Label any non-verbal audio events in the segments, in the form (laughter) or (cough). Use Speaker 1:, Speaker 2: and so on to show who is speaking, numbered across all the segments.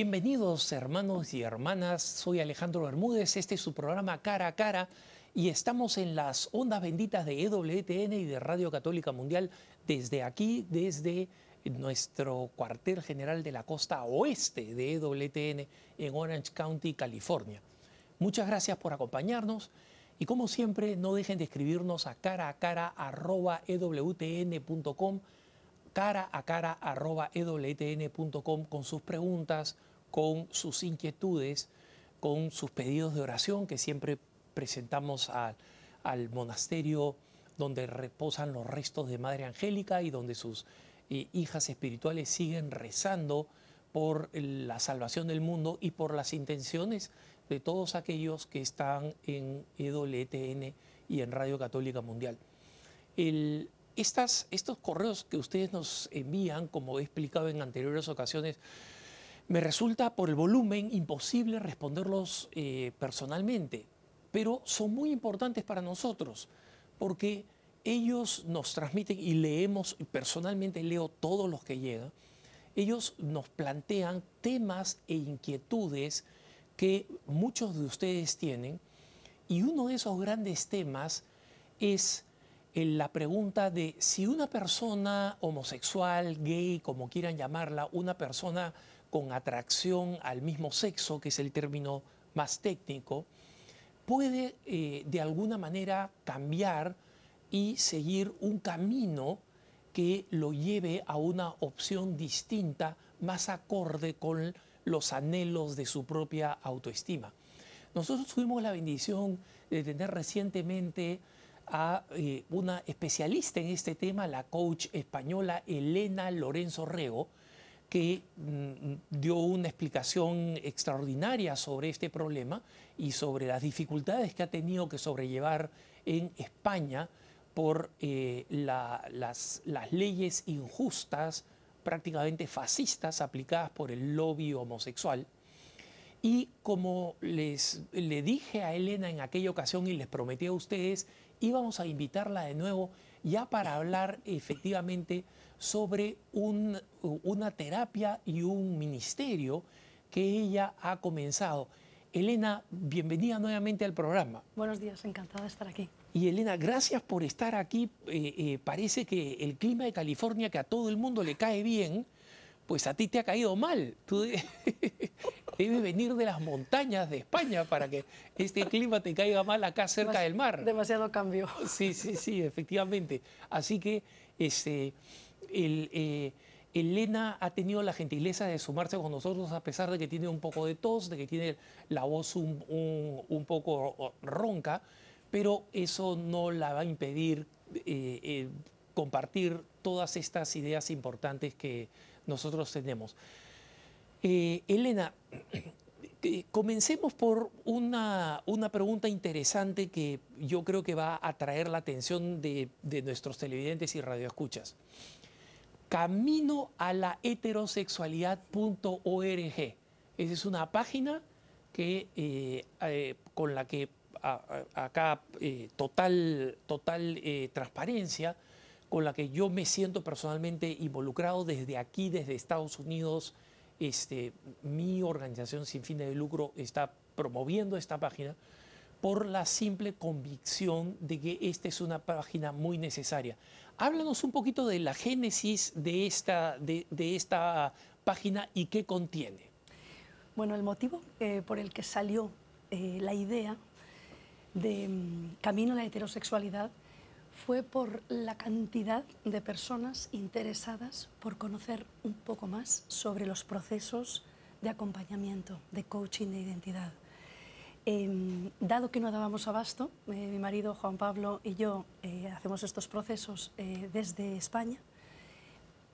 Speaker 1: Bienvenidos hermanos y hermanas, soy Alejandro Bermúdez, este es su programa Cara a Cara y estamos en las ondas benditas de EWTN y de Radio Católica Mundial desde aquí, desde nuestro cuartel general de la costa oeste de EWTN en Orange County, California. Muchas gracias por acompañarnos y como siempre no dejen de escribirnos a cara a cara arroba ewtn.com cara a cara arroba ewtn.com con sus preguntas, con sus inquietudes, con sus pedidos de oración que siempre presentamos al monasterio donde reposan los restos de Madre Angélica y donde sus eh, hijas espirituales siguen rezando por la salvación del mundo y por las intenciones de todos aquellos que están en EWTN y en Radio Católica Mundial. estas, estos correos que ustedes nos envían, como he explicado en anteriores ocasiones, me resulta por el volumen imposible responderlos eh, personalmente, pero son muy importantes para nosotros, porque ellos nos transmiten y leemos, personalmente leo todos los que llegan, ellos nos plantean temas e inquietudes que muchos de ustedes tienen y uno de esos grandes temas es eh, la pregunta de si una persona homosexual, gay, como quieran llamarla, una persona con atracción al mismo sexo, que es el término más técnico, puede eh, de alguna manera cambiar y seguir un camino que lo lleve a una opción distinta, más acorde con los anhelos de su propia autoestima. Nosotros tuvimos la bendición de tener recientemente a eh, una especialista en este tema, la coach española Elena Lorenzo Rego, que mm, dio una explicación extraordinaria sobre este problema y sobre las dificultades que ha tenido que sobrellevar en España por eh, las, leyes injustas, prácticamente fascistas, aplicadas por el lobby homosexual. Y como les le dije a Elena en aquella ocasión y les prometí a ustedes, íbamos a invitarla de nuevo ya para hablar efectivamente sobre una terapia y un ministerio que ella ha comenzado. Elena, bienvenida nuevamente al programa.
Speaker 2: Buenos días, encantada de estar aquí.
Speaker 1: Y Elena, gracias por estar aquí. Eh, eh, parece que el clima de California, que a todo el mundo le cae bien, pues a ti te ha caído mal. Tú (laughs) debes venir de las montañas de España para que este clima te caiga mal acá cerca del mar.
Speaker 2: Demasiado cambio.
Speaker 1: Sí, sí, sí, efectivamente. Así que este, eh, Elena ha tenido la gentileza de sumarse con nosotros a pesar de que tiene un poco de tos, de que tiene la voz un poco ronca pero eso no la va a impedir eh, eh, compartir todas estas ideas importantes que nosotros tenemos. Eh, Elena, (clears throat) comencemos por una, pregunta interesante que yo creo que va a atraer la atención de, nuestros televidentes y radioescuchas. Camino a la heterosexualidad.org. Esa es una página que, con la que acá eh, total, total eh, transparencia con la que yo me siento personalmente involucrado desde aquí, desde Estados Unidos. Este, mi organización sin fines de lucro está promoviendo esta página por la simple convicción de que esta es una página muy necesaria. Háblanos un poquito de la génesis de esta, de, esta página y qué contiene.
Speaker 2: Bueno, el motivo eh, por el que salió la idea de mm, Camino a la Heterosexualidad fue por la cantidad de personas interesadas por conocer un poco más sobre los procesos de acompañamiento, de coaching de identidad. Em, dado que no dábamos abasto, eh, mi marido Juan Pablo y yo eh, hacemos estos procesos eh, desde España,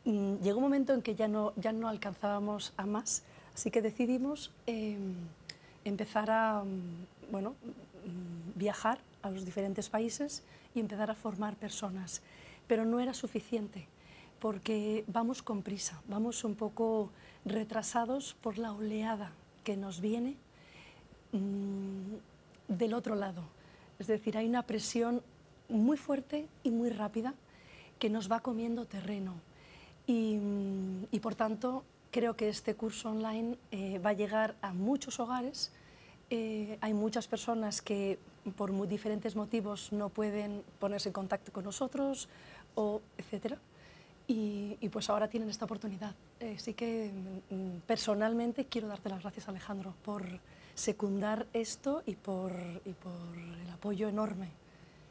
Speaker 2: mm, llegó un momento en que ya no, ya no alcanzábamos a más, así que decidimos em, empezar a mm, bueno, Mm, viajar a los diferentes países y empezar a formar personas. Pero no era suficiente porque vamos con prisa, vamos un poco retrasados por la oleada que nos viene mm, del otro lado. Es decir, hay una presión muy fuerte y muy rápida que nos va comiendo terreno y, mm, y por tanto creo que este curso online eh, va a llegar a muchos hogares. Eh, hay muchas personas que por muy diferentes motivos no pueden ponerse en contacto con nosotros, o etcétera. Y, y, pues ahora tienen esta oportunidad. Así que mm, personalmente quiero darte las gracias, Alejandro, por secundar esto y por, y por el apoyo enorme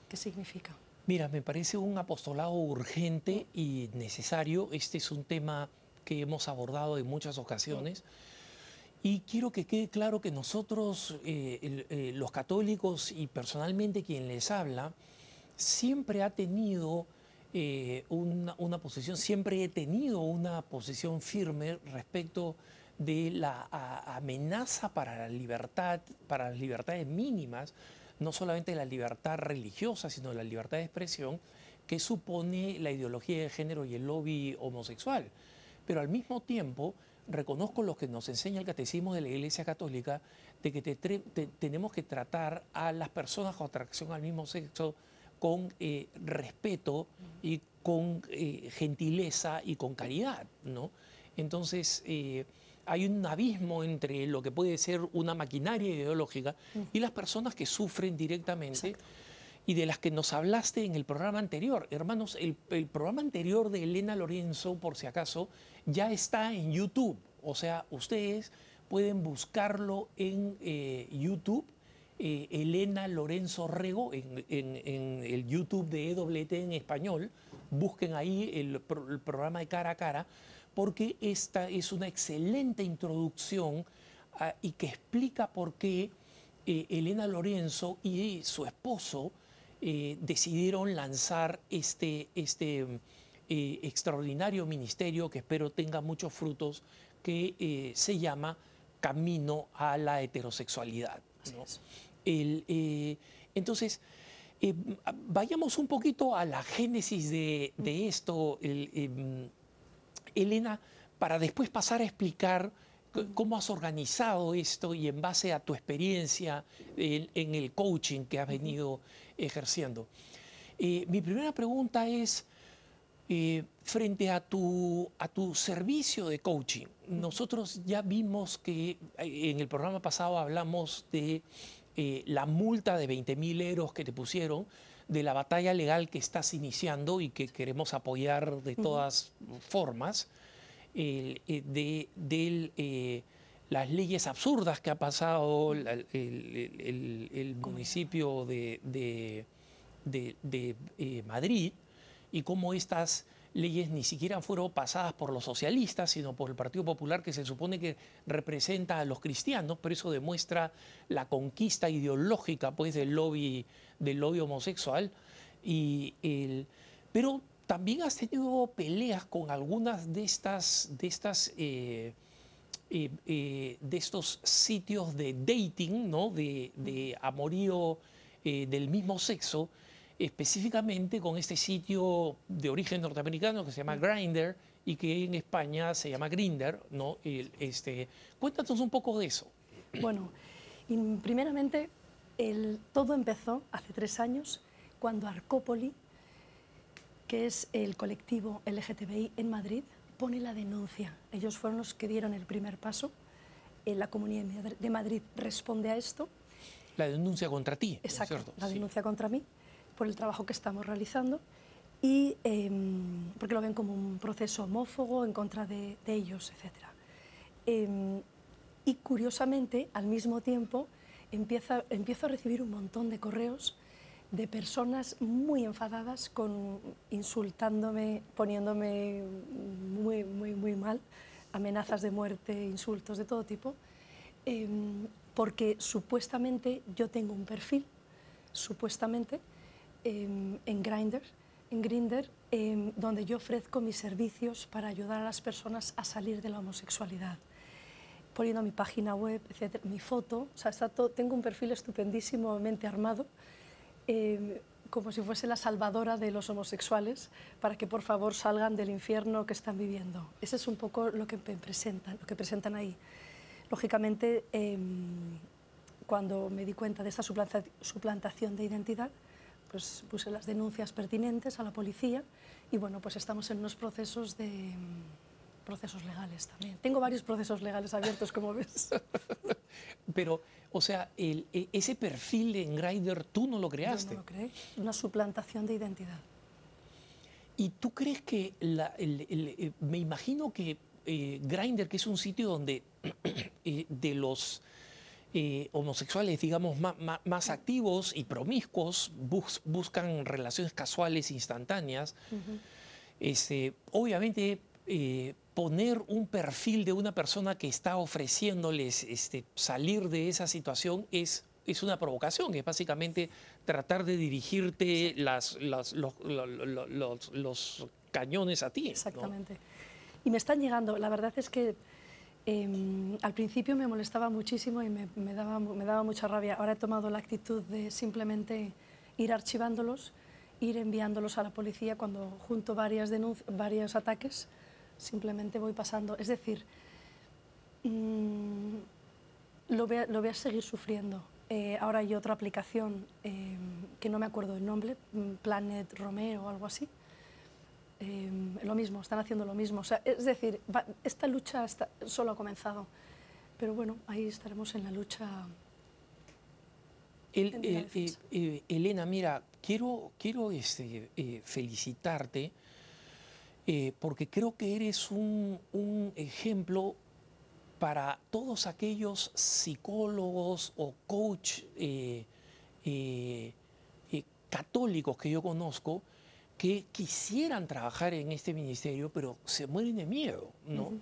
Speaker 2: que significa.
Speaker 1: Mira, me parece un apostolado urgente y necesario. Este es un tema que hemos abordado en muchas ocasiones. Y quiero que quede claro que nosotros, eh, eh, los católicos y personalmente quien les habla, siempre ha tenido eh, una, una, posición, siempre he tenido una posición firme respecto de la amenaza para la libertad, para las libertades mínimas, no solamente la libertad religiosa, sino la libertad de expresión que supone la ideología de género y el lobby homosexual. Pero al mismo tiempo reconozco lo que nos enseña el catecismo de la Iglesia Católica, de que te, te, tenemos que tratar a las personas con atracción al mismo sexo con eh, respeto y con eh, gentileza y con caridad, ¿no? Entonces, eh, hay un abismo entre lo que puede ser una maquinaria ideológica y las personas que sufren directamente y de las que nos hablaste en el programa anterior. Hermanos, el, programa anterior de Elena Lorenzo, por si acaso, ya está en YouTube. O sea, ustedes pueden buscarlo en eh, YouTube. Eh, Elena Lorenzo Rego, en, el YouTube de EWT en español, busquen ahí el programa de cara a cara porque esta es una excelente introducción ah, y que explica por qué eh, Elena Lorenzo y su esposo eh, decidieron lanzar este, este eh, extraordinario ministerio que espero tenga muchos frutos, que se llama Camino a la Heterosexualidad. entonces, vayamos un poquito a la génesis de, esto. Em, Elena, para después pasar a explicar cómo has organizado esto y en base a tu experiencia en, el coaching que has venido ejerciendo. Eh, mi primera pregunta es, eh, frente a tu, a tu servicio de coaching, nosotros ya vimos que eh, en el programa pasado hablamos de la multa de 20 mil euros que te pusieron, de la batalla legal que estás iniciando y que queremos apoyar de todas formas, eh, de, eh, las leyes absurdas que ha pasado el, municipio de, eh, Madrid y cómo estas leyes ni siquiera fueron pasadas por los socialistas, sino por el Partido Popular, que se supone que representa a los cristianos, pero eso demuestra la conquista ideológica pues, del, lobby, del lobby homosexual. Y el, pero también has tenido peleas con algunas de estas, de estas eh, eh, eh, de estos sitios de dating, ¿no? de, de amorío del mismo sexo, específicamente con este sitio de origen norteamericano que se llama Grindr y que en España se llama Grinder, ¿no? este, cuéntanos un poco de eso.
Speaker 2: Bueno, primeramente el, todo empezó hace tres años cuando Arcópoli, que es el colectivo LGTBI en Madrid, pone la denuncia. Ellos fueron los que dieron el primer paso. la Comunidad de Madrid responde a esto.
Speaker 1: La denuncia contra ti.
Speaker 2: Exacto, la denuncia contra mí por el trabajo que estamos realizando y em, porque lo ven como un proceso homófobo en contra de, ellos, etc. Em, y curiosamente, al mismo tiempo, empieza, empiezo a recibir un montón de correos de personas muy enfadadas, con, insultándome, poniéndome muy, muy, muy mal, amenazas de muerte, insultos de todo tipo, em, porque supuestamente yo tengo un perfil, supuestamente, en Grindr, en Grindr em, donde yo ofrezco mis servicios para ayudar a las personas a salir de la homosexualidad poniendo mi página web, etcétera, mi foto, o sea, está todo, tengo un perfil estupendísimamente armado, em, como si fuese la salvadora de los homosexuales, para que por favor salgan del infierno que están viviendo. Ese es un poco lo que presentan, lo que presentan ahí. Lógicamente, em, cuando me di cuenta de esta suplantación de identidad, pues puse las denuncias pertinentes a la policía y bueno, pues estamos en unos procesos de, procesos legales también. Tengo varios procesos legales abiertos, como ves. (laughs)
Speaker 1: Pero, o sea, el, e, ese perfil en Grindr tú no lo creaste.
Speaker 2: Yo no lo creé. Una suplantación de identidad.
Speaker 1: ¿Y tú crees que, la, eh, me imagino que eh, Grindr, que es un sitio donde (clears throat) eh, de los eh, homosexuales, digamos, más, activos y promiscuos, buscan relaciones casuales instantáneas, este, obviamente poner un perfil de una persona que está ofreciéndoles este, salir de esa situación es es una provocación, es básicamente tratar de dirigirte las, los, cañones a ti.
Speaker 2: Exactamente. Y me están llegando, la verdad es que em, al principio me molestaba muchísimo y me, daba, me daba mucha rabia. Ahora he tomado la actitud de simplemente ir archivándolos, ir enviándolos a la policía cuando junto varias varios ataques, simplemente voy pasando. Es decir, mm, lo, voy a, lo, voy a, seguir sufriendo. Eh, ahora hay otra aplicación em, que no me acuerdo el nombre, mm, Planet Romeo o algo así, Em, lo mismo, están haciendo lo mismo. es decir, esta lucha solo ha comenzado, pero bueno, ahí estaremos en la lucha.
Speaker 1: Elena, mira, quiero, quiero este, eh, felicitarte eh, porque creo que eres un, un ejemplo para todos aquellos psicólogos o coach católicos que yo conozco que quisieran trabajar en este ministerio, pero se mueren de miedo, ¿no?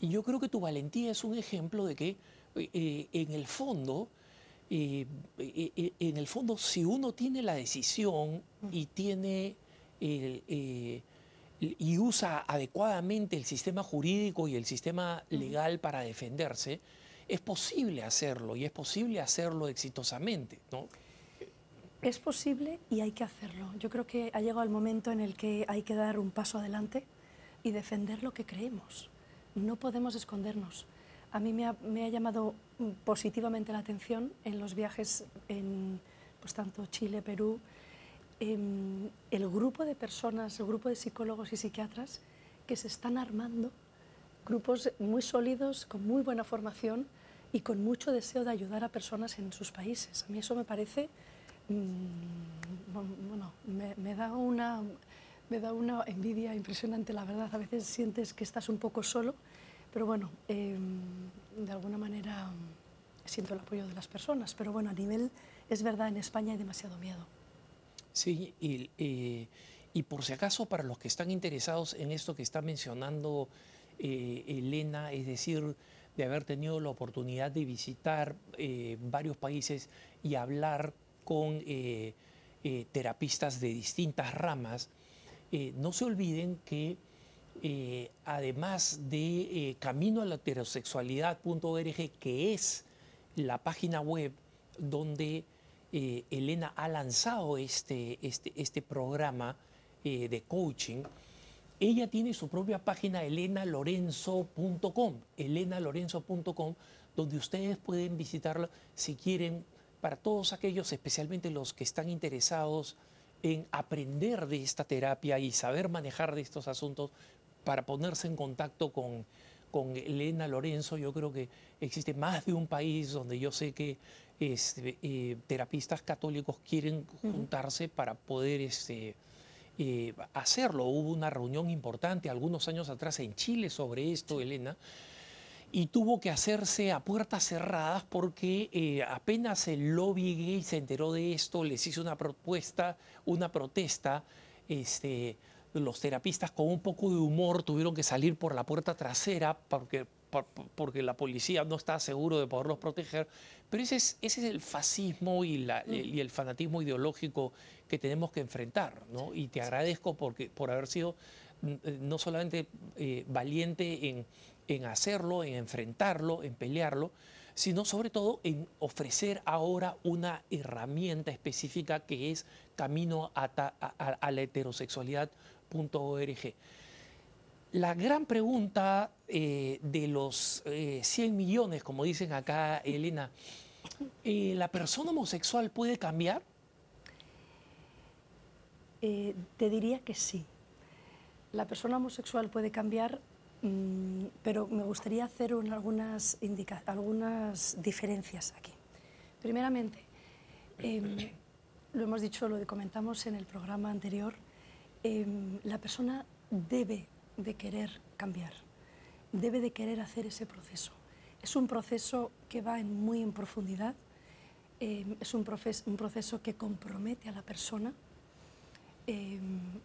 Speaker 1: Y yo creo que tu valentía es un ejemplo de que eh, en el fondo, eh, eh, en el fondo, si uno tiene la decisión y tiene y usa adecuadamente el sistema jurídico y el sistema legal para defenderse, es posible hacerlo y es posible hacerlo exitosamente, ¿no?
Speaker 2: Es posible y hay que hacerlo. Yo creo que ha llegado el momento en el que hay que dar un paso adelante y defender lo que creemos. No podemos escondernos. A mí me ha, llamado positivamente la atención en los viajes en pues, tanto Chile, Perú, em, el grupo de personas, el grupo de psicólogos y psiquiatras que se están armando, grupos muy sólidos, con muy buena formación y con mucho deseo de ayudar a personas en sus países. A mí eso me parece Mm, bueno, me, da una, me da una envidia impresionante, la verdad. A veces sientes que estás un poco solo, pero bueno, em, de alguna manera siento el apoyo de las personas. Pero bueno, a nivel, es verdad, en España hay demasiado miedo.
Speaker 1: Sí, y, eh, y por si acaso, para los que están interesados en esto que está mencionando eh, Elena, es decir, de haber tenido la oportunidad de visitar eh, varios países y hablar con terapistas de distintas ramas, no se olviden que además de camino a la heterosexualidad.org, que es la página web donde Elena ha lanzado este, este, este programa de coaching, ella tiene su propia página elenalorenzo.com, elenalorenzo.com, donde ustedes pueden visitarla si quieren para todos aquellos, especialmente los que están interesados en aprender de esta terapia y saber manejar de estos asuntos para ponerse en contacto con, con Elena Lorenzo. Yo creo que existe más de un país donde yo sé que este, eh, terapistas católicos quieren juntarse para poder este, eh, hacerlo. Hubo una reunión importante algunos años atrás en Chile sobre esto, Elena, y tuvo que hacerse a puertas cerradas porque eh, apenas el lobby gay se enteró de esto, les hizo una propuesta, una protesta. Este, los terapistas con un poco de humor tuvieron que salir por la puerta trasera porque, porque la policía no estaba seguro de poderlos proteger. Pero ese es, ese es el fascismo y, la, mm. y, el fanatismo ideológico que tenemos que enfrentar. ¿no? Y te agradezco porque, por haber sido mm, eh, no solamente eh, valiente en en hacerlo, en enfrentarlo, en pelearlo, sino sobre todo en ofrecer ahora una herramienta específica que es camino a, la heterosexualidad.org. La gran pregunta eh, de los 100 eh, millones, como dicen acá Elena, eh, ¿la persona homosexual puede cambiar?
Speaker 2: te diría que sí. La persona homosexual puede cambiar Mm, pero me gustaría hacer algunas, algunas diferencias aquí. Primeramente, em, lo hemos dicho, lo comentamos en el programa anterior, em, la persona debe de querer cambiar, debe de querer hacer ese proceso. Es un proceso que va en muy en profundidad, em, es un, proceso que compromete a la persona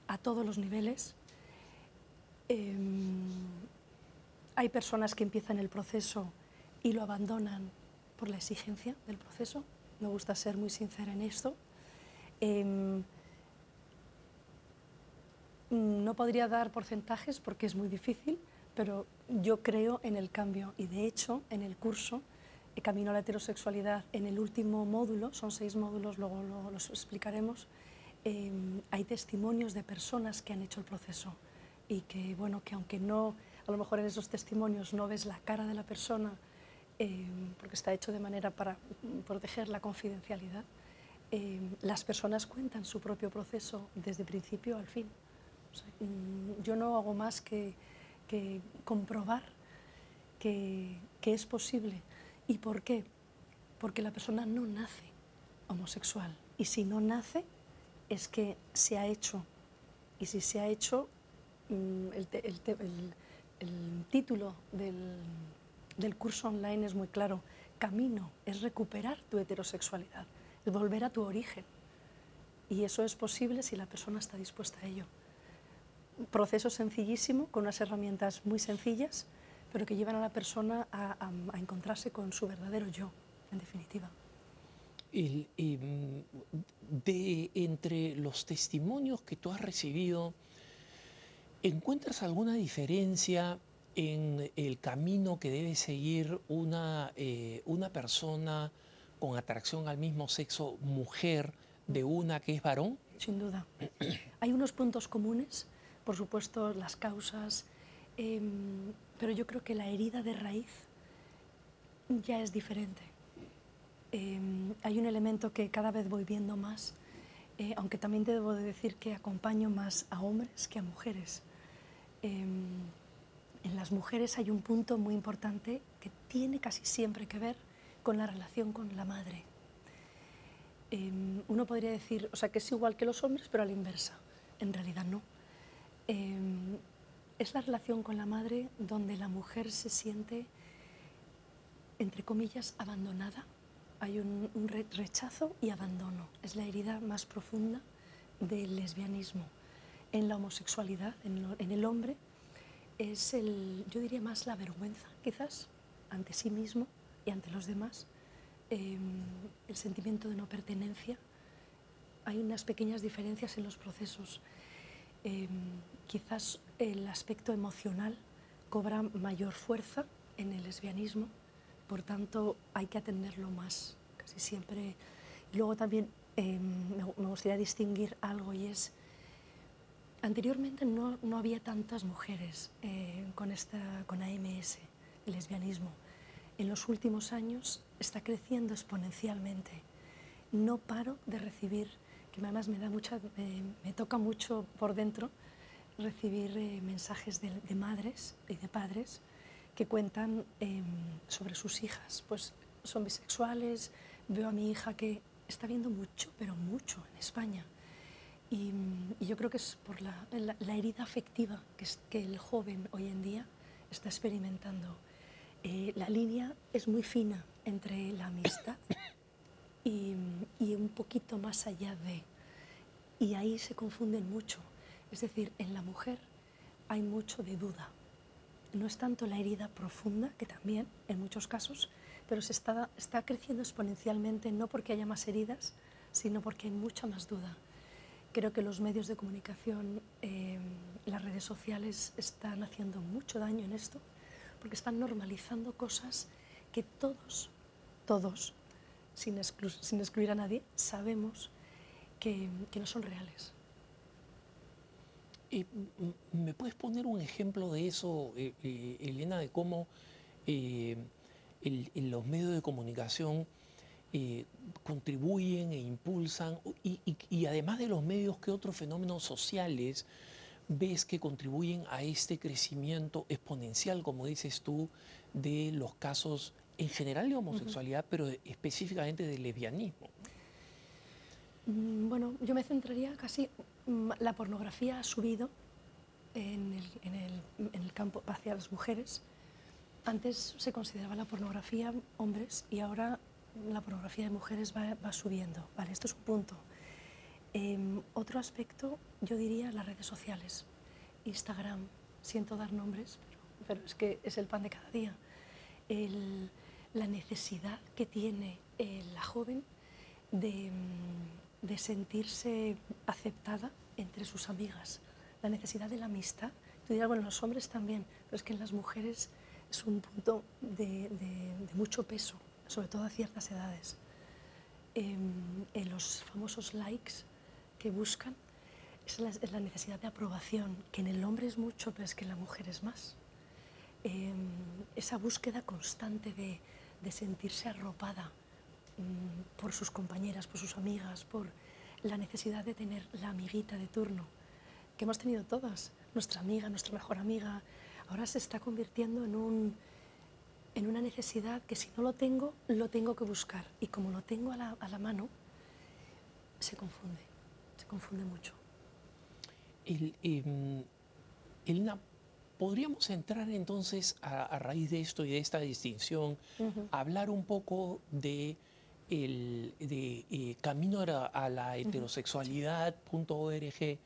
Speaker 2: a todos los niveles hay personas que empiezan el proceso y lo abandonan por la exigencia del proceso. Me gusta ser muy sincera en esto. No podría dar porcentajes porque es muy difícil, pero yo creo en el cambio y de hecho en el curso Camino a la heterosexualidad, en el último módulo, son seis módulos, luego los explicaremos, em, hay testimonios de personas que han hecho el proceso y que, bueno, que aunque no, a lo mejor en esos testimonios no ves la cara de la persona, eh, porque está hecho de manera para proteger la confidencialidad, eh, las personas cuentan su propio proceso desde principio al fin. Yo no hago más que, comprobar que, es posible. ¿Y por qué? Porque la persona no nace homosexual. Y si no nace, es que se ha hecho. Y si se ha hecho, Mm, el, título del, curso online es muy claro. Camino es recuperar tu heterosexualidad, es volver a tu origen. Y eso es posible si la persona está dispuesta a ello. Proceso sencillísimo, con unas herramientas muy sencillas, pero que llevan a la persona a, encontrarse con su verdadero yo, en definitiva.
Speaker 1: mm, de entre los testimonios que tú has recibido, ¿Encuentras alguna diferencia en el camino que debe seguir una, eh, una persona con atracción al mismo sexo mujer de una que es varón?
Speaker 2: Sin duda. Hay unos puntos comunes, por supuesto las causas, em, pero yo creo que la herida de raíz ya es diferente. Em, hay un elemento que cada vez voy viendo más, eh, aunque también debo de decir que acompaño más a hombres que a mujeres. Em, en las mujeres hay un punto muy importante que tiene casi siempre que ver con la relación con la madre. Uno podría decir, o sea, que es igual que los hombres, pero a la inversa. En realidad no. Em, es la relación con la madre donde la mujer se siente, entre comillas, abandonada. Hay un, rechazo y abandono. Es la herida más profunda del lesbianismo en la homosexualidad, en, el hombre, es el, yo diría más la vergüenza, quizás, ante sí mismo y ante los demás, em, el sentimiento de no pertenencia. Hay unas pequeñas diferencias en los procesos. Em, quizás el aspecto emocional cobra mayor fuerza en el lesbianismo, por tanto hay que atenderlo más, casi siempre. Y luego también em, me gustaría distinguir algo y es Anteriormente no, no había tantas mujeres eh, con, esta, con AMS, el lesbianismo. En los últimos años está creciendo exponencialmente. No paro de recibir, que además me, da mucha, me, toca mucho por dentro, recibir eh, mensajes de, de, madres y de padres que cuentan em, sobre sus hijas. Pues son bisexuales, veo a mi hija que está viendo mucho, pero mucho en España y, yo creo que es por la, herida afectiva que, que, el joven hoy en día está experimentando. Eh, la línea es muy fina entre la amistad y, y, un poquito más allá de. Y ahí se confunden mucho. Es decir, en la mujer hay mucho de duda. No es tanto la herida profunda, que también en muchos casos, pero se está, está creciendo exponencialmente no porque haya más heridas, sino porque hay mucha más duda. Creo que los medios de comunicación, eh, las redes sociales están haciendo mucho daño en esto, porque están normalizando cosas que todos, todos, sin, excluir a nadie, sabemos que, no son reales.
Speaker 1: ¿Me puedes poner un ejemplo de eso, eh, eh, Elena, de cómo en los medios de comunicación eh, contribuyen e impulsan, y, además de los medios, ¿qué otros fenómenos sociales ves que contribuyen a este crecimiento exponencial, como dices tú, de los casos en general de homosexualidad, pero específicamente de lesbianismo?
Speaker 2: Mm, bueno, yo me centraría casi, la pornografía ha subido en el, campo hacia las mujeres. Antes se consideraba la pornografía hombres y ahora la pornografía de mujeres va, subiendo. Vale, esto es un punto. Em, otro aspecto, yo diría las redes sociales. Instagram, siento dar nombres, pero, es que es el pan de cada día. la necesidad que tiene eh, la joven de mm, de sentirse aceptada entre sus amigas, la necesidad de la amistad. Tú dirás, bueno, los hombres también, pero es que en las mujeres es un punto de, mucho peso, sobre todo a ciertas edades. Em, en los famosos likes que buscan, es la, necesidad de aprobación, que en el hombre es mucho, pero es que en la mujer es más. Em, esa búsqueda constante de, sentirse arropada, por sus compañeras, por sus amigas, por la necesidad de tener la amiguita de turno, que hemos tenido todas, nuestra amiga, nuestra mejor amiga, ahora se está convirtiendo en, un, en una necesidad que si no lo tengo, lo tengo que buscar. Y como lo tengo a la, a la mano, se confunde, se confunde mucho.
Speaker 1: El, em, Elena, ¿podríamos entrar entonces a, raíz de esto y de esta distinción, a hablar un poco de el de eh, Camino a la heterosexualidad.org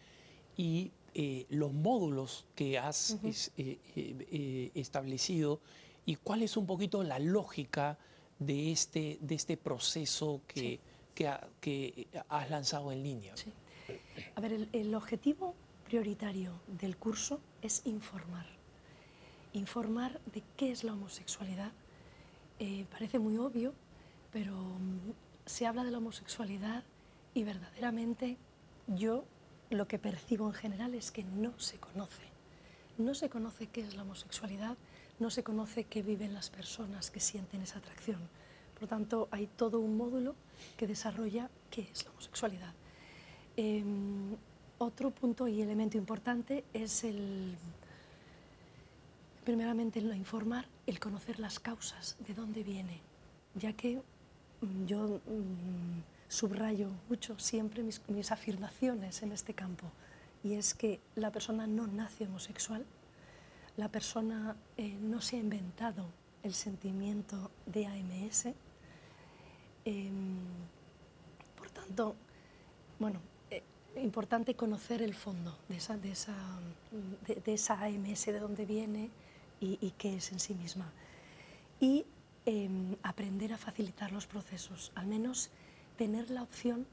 Speaker 1: y eh, los módulos que has eh, establecido y cuál es un poquito la lógica de este, de este proceso que, que, has lanzado en línea.
Speaker 2: A ver, el, objetivo prioritario del curso es informar. Informar de qué es la homosexualidad. parece muy obvio, pero mm, se habla de la homosexualidad y verdaderamente yo lo que percibo en general es que no se conoce. No se conoce qué es la homosexualidad, no se conoce qué viven las personas que sienten esa atracción. Por lo tanto, hay todo un módulo que desarrolla qué es la homosexualidad. Em, otro punto y elemento importante es el, primeramente, el informar, el conocer las causas, de dónde viene, ya que yo mm, subrayo mucho siempre mis, afirmaciones en este campo y es que la persona no nace homosexual, la persona eh, no se ha inventado el sentimiento de AMS. Em, por tanto, bueno, eh, importante conocer el fondo de esa, de esa, de, esa AMS, de dónde viene y, y, qué es en sí misma. Y Em, aprender a facilitar los procesos, al menos tener la opción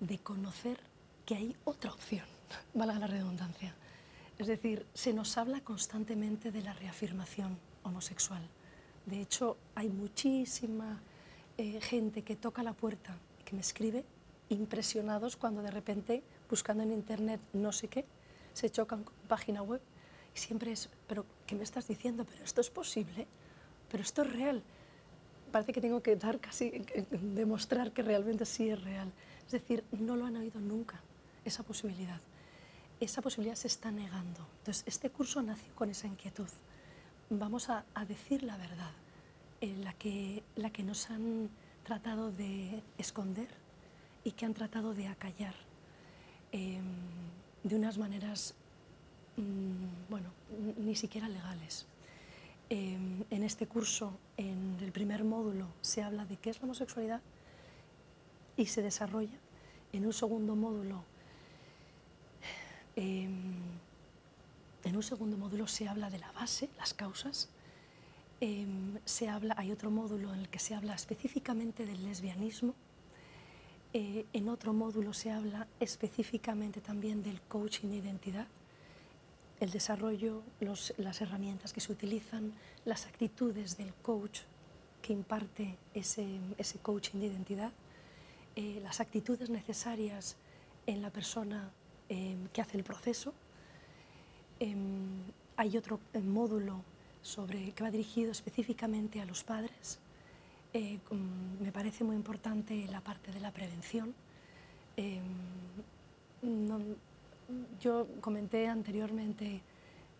Speaker 2: de conocer que hay otra opción, (laughs) valga la redundancia. Es decir, se nos habla constantemente de la reafirmación homosexual. De hecho, hay muchísima eh, gente que toca la puerta que me escribe impresionados cuando de repente, buscando en internet no sé qué, se chocan con página web y siempre es, pero ¿qué me estás diciendo? ¿Pero esto es posible? Pero esto es real. Parece que tengo que dar casi, demostrar que realmente sí es real. Es decir, no lo han oído nunca, esa posibilidad. Esa posibilidad se está negando. Entonces, este curso nació con esa inquietud. Vamos a, decir la verdad, eh, la, que, la que nos han tratado de esconder y que han tratado de acallar em, de unas maneras, mm, bueno, ni siquiera legales. Em, en este curso, en el primer módulo, se habla de qué es la homosexualidad y se desarrolla. En un segundo módulo, em, en un segundo módulo se habla de la base, las causas. Em, se habla, hay otro módulo en el que se habla específicamente del lesbianismo. Eh, en otro módulo se habla específicamente también del coaching de identidad el desarrollo, las herramientas que se utilizan, las actitudes del coach que imparte ese, coaching de identidad, eh, las actitudes necesarias en la persona eh, que hace el proceso. Em, hay otro eh, módulo sobre, que va dirigido específicamente a los padres. me parece muy importante la parte de la prevención. Em, yo comenté anteriormente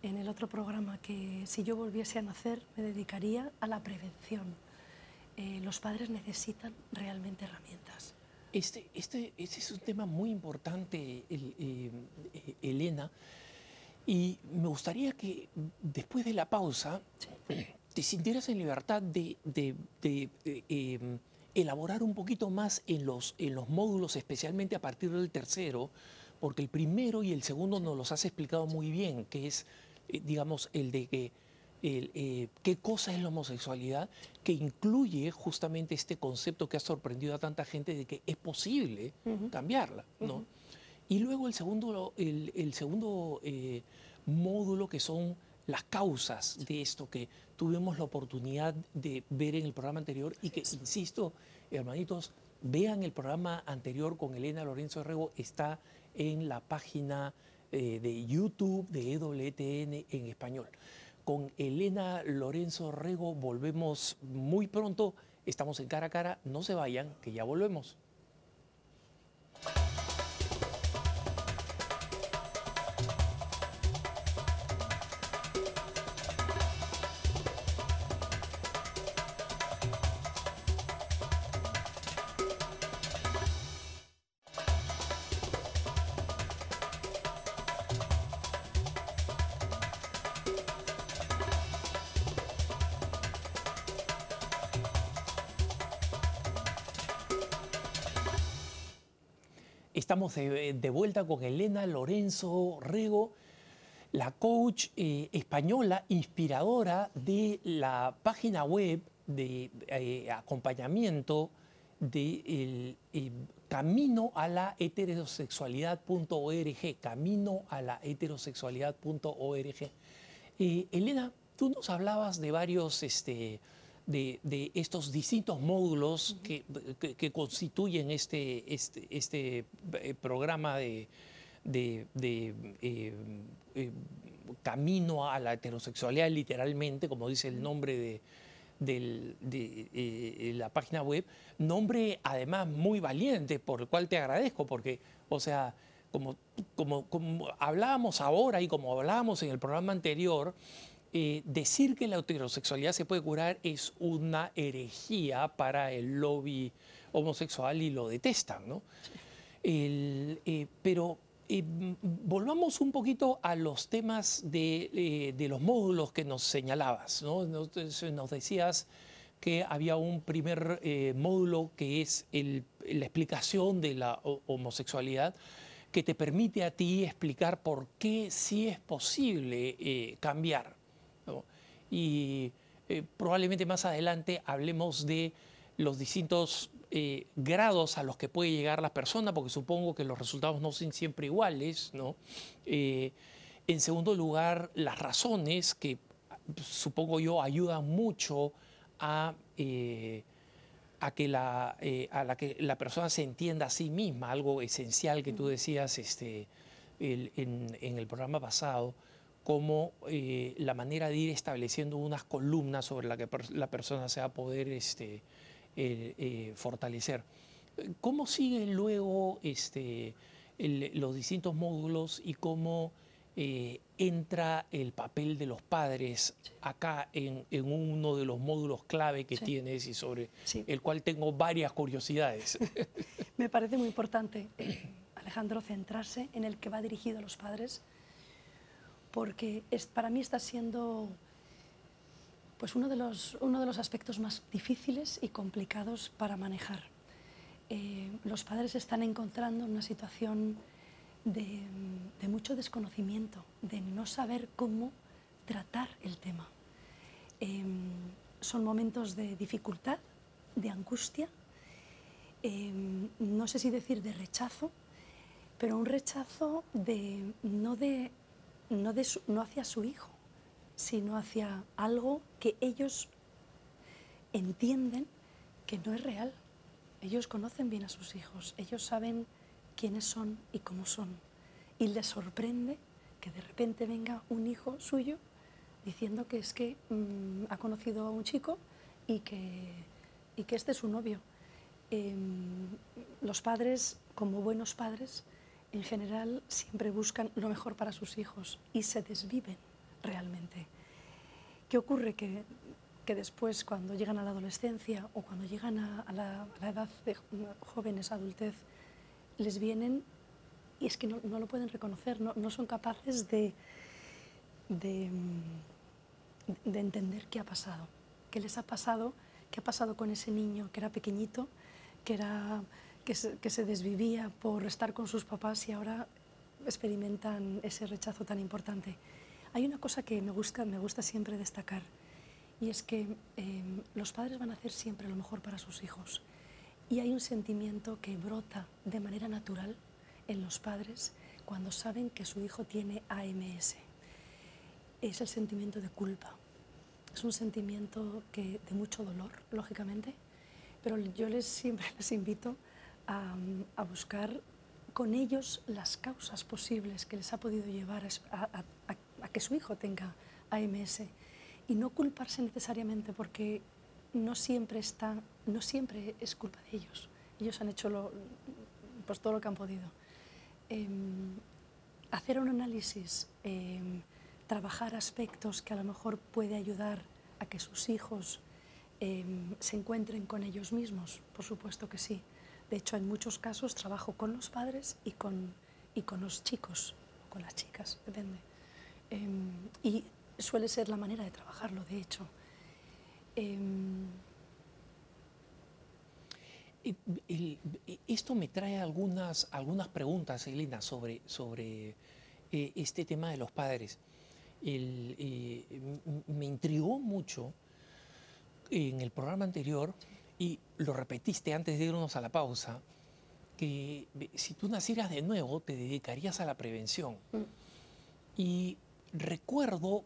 Speaker 2: en el otro programa que si yo volviese a nacer me dedicaría a la prevención. Eh, los padres necesitan realmente herramientas.
Speaker 1: Este, este, este es un tema muy importante, eh, Elena, y me gustaría que después de la pausa te sintieras en libertad de, em, elaborar un poquito más en los, en los módulos, especialmente a partir del tercero, porque el primero y el segundo nos los has explicado muy bien, que es, eh, digamos, el de que eh, qué cosa es la homosexualidad, que incluye justamente este concepto que ha sorprendido a tanta gente de que es posible cambiarla. ¿no? Y luego el segundo, el, segundo eh, módulo que son las causas de esto que tuvimos la oportunidad de ver en el programa anterior y que, insisto, hermanitos, vean el programa anterior con Elena Lorenzo Rego, está en la página eh, de YouTube de EWTN en español. Con Elena Lorenzo Rego volvemos muy pronto. Estamos en cara a cara. No se vayan, que ya volvemos. Estamos de, vuelta con Elena Lorenzo Rego, la coach eh, española inspiradora de la página web de eh, acompañamiento de el, camino a la heterosexualidad.org, camino a la heterosexualidad.org. Eh, Elena, tú nos hablabas de varios este, de, estos distintos módulos que, constituyen este, este, este eh, programa de, de, eh, eh, camino a la heterosexualidad, literalmente, como dice el nombre de, la página web, nombre además muy valiente, por el cual te agradezco, porque, o sea, como, como, como hablábamos ahora y como hablábamos en el programa anterior, eh, decir que la heterosexualidad se puede curar es una herejía para el lobby homosexual y lo detestan, ¿no? Eh, pero eh, volvamos un poquito a los temas de, los módulos que nos señalabas, ¿no? Nos, decías que había un primer módulo que es la explicación de la homosexualidad que te permite a ti explicar por qué sí es posible cambiar y eh, probablemente más adelante hablemos de los distintos eh, grados a los que puede llegar la persona, porque supongo que los resultados no son siempre iguales. ¿no? Eh, en segundo lugar, las razones que supongo yo ayudan mucho a, a, que la, a la que la persona se entienda a sí misma, algo esencial que tú decías este, en, en el programa pasado como eh, la manera de ir estableciendo unas columnas sobre las que la persona se va a poder este, eh, eh, fortalecer. ¿Cómo siguen luego este, los distintos módulos y cómo entra el papel de los padres acá en, uno de los módulos clave que tienes y sobre el cual tengo varias curiosidades? (laughs)
Speaker 2: Me parece muy importante, Alejandro, centrarse en el que va dirigido a los padres porque es, para mí está siendo pues uno, de los, uno de los aspectos más difíciles y complicados para manejar. Eh, los padres están encontrando una situación de, mucho desconocimiento, de no saber cómo tratar el tema. Em, son momentos de dificultad, de angustia, em, no sé si decir de rechazo, pero un rechazo de, no de no, hacia su hijo, sino hacia algo que ellos entienden que no es real. Ellos conocen bien a sus hijos, ellos saben quiénes son y cómo son. Y les sorprende que de repente venga un hijo suyo diciendo que es que mm, ha conocido a un chico y que, y que este es su novio. Em, los padres, como buenos padres, en general siempre buscan lo mejor para sus hijos y se desviven realmente. ¿Qué ocurre? Que, que después, cuando llegan a la adolescencia o cuando llegan a, la, edad de jóvenes, adultez, les vienen y es que no, lo pueden reconocer, no, no son capaces de, de, de entender qué ha pasado, qué les ha pasado, qué ha pasado con ese niño que era pequeñito, que era que se, desvivía por estar con sus papás y ahora experimentan ese rechazo tan importante. Hay una cosa que me gusta, me gusta siempre destacar y es que em, los padres van a hacer siempre lo mejor para sus hijos y hay un sentimiento que brota de manera natural en los padres cuando saben que su hijo tiene AMS. Es el sentimiento de culpa. Es un sentimiento que, de mucho dolor, lógicamente, pero yo les, siempre (laughs) les invito a, buscar con ellos las causas posibles que les ha podido llevar a, que su hijo tenga AMS y no culparse necesariamente porque no siempre está, no siempre es culpa de ellos. Ellos han hecho lo, pues todo lo que han podido. Em, hacer un análisis, em, trabajar aspectos que a lo mejor puede ayudar a que sus hijos em, se encuentren con ellos mismos, por supuesto que sí. De hecho, en muchos casos trabajo con los padres y con, y con los chicos, con las chicas, depende. Em, y suele ser la manera de trabajarlo, de hecho. Em,
Speaker 1: esto me trae algunas, algunas preguntas, Elena, sobre, sobre eh, este tema de los padres. Eh, me intrigó mucho en el programa anterior y lo repetiste antes de irnos a la pausa, que si tú nacieras de nuevo te dedicarías a la prevención. Mm. Y recuerdo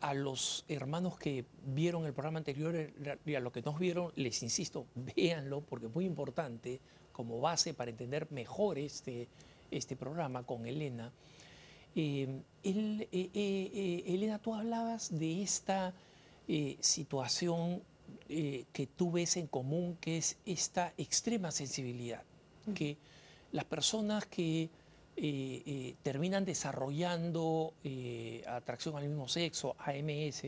Speaker 1: a los hermanos que vieron el programa anterior y a los que no vieron, les insisto, véanlo porque es muy importante como base para entender mejor este, este programa con Elena. Eh, eh, eh, Elena, tú hablabas de esta situación eh, que tú ves en común, que es esta extrema sensibilidad, que las personas que eh, eh, terminan desarrollando atracción al mismo sexo, AMS,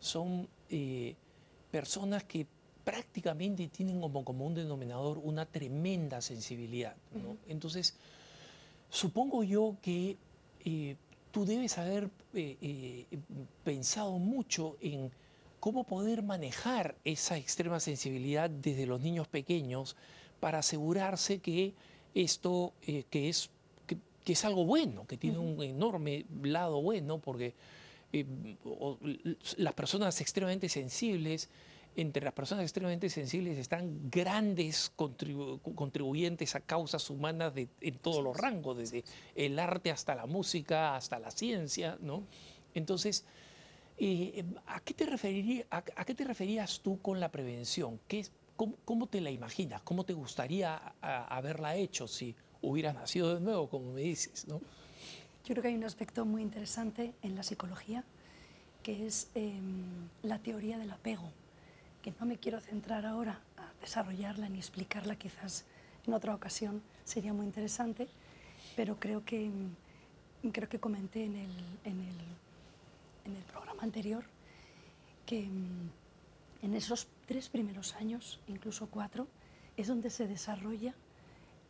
Speaker 1: son personas que prácticamente tienen como común denominador una tremenda sensibilidad. Entonces, supongo yo que tú debes haber pensado mucho en cómo poder manejar esa extrema sensibilidad desde los niños pequeños para asegurarse que esto, eh, que, es, que, es algo bueno, que tiene un enorme lado bueno, porque eh, las personas extremadamente sensibles, entre las personas extremadamente sensibles están grandes contribuyentes a causas humanas de, en todos los rangos, desde el arte hasta la música, hasta la ciencia, ¿no? Entonces, eh, ¿a, qué te a, qué te referías tú con la prevención? ¿Qué, cómo, te la imaginas? ¿Cómo te gustaría haberla hecho si hubieras nacido de nuevo, como me dices? ¿no?
Speaker 2: Yo creo que hay un aspecto muy interesante en la psicología, que es em, la teoría del apego, que no me quiero centrar ahora a desarrollarla ni explicarla, quizás en otra ocasión sería muy interesante, pero creo que, creo que comenté en el, en el en el programa anterior que mm, en esos tres primeros años, incluso cuatro, es donde se desarrolla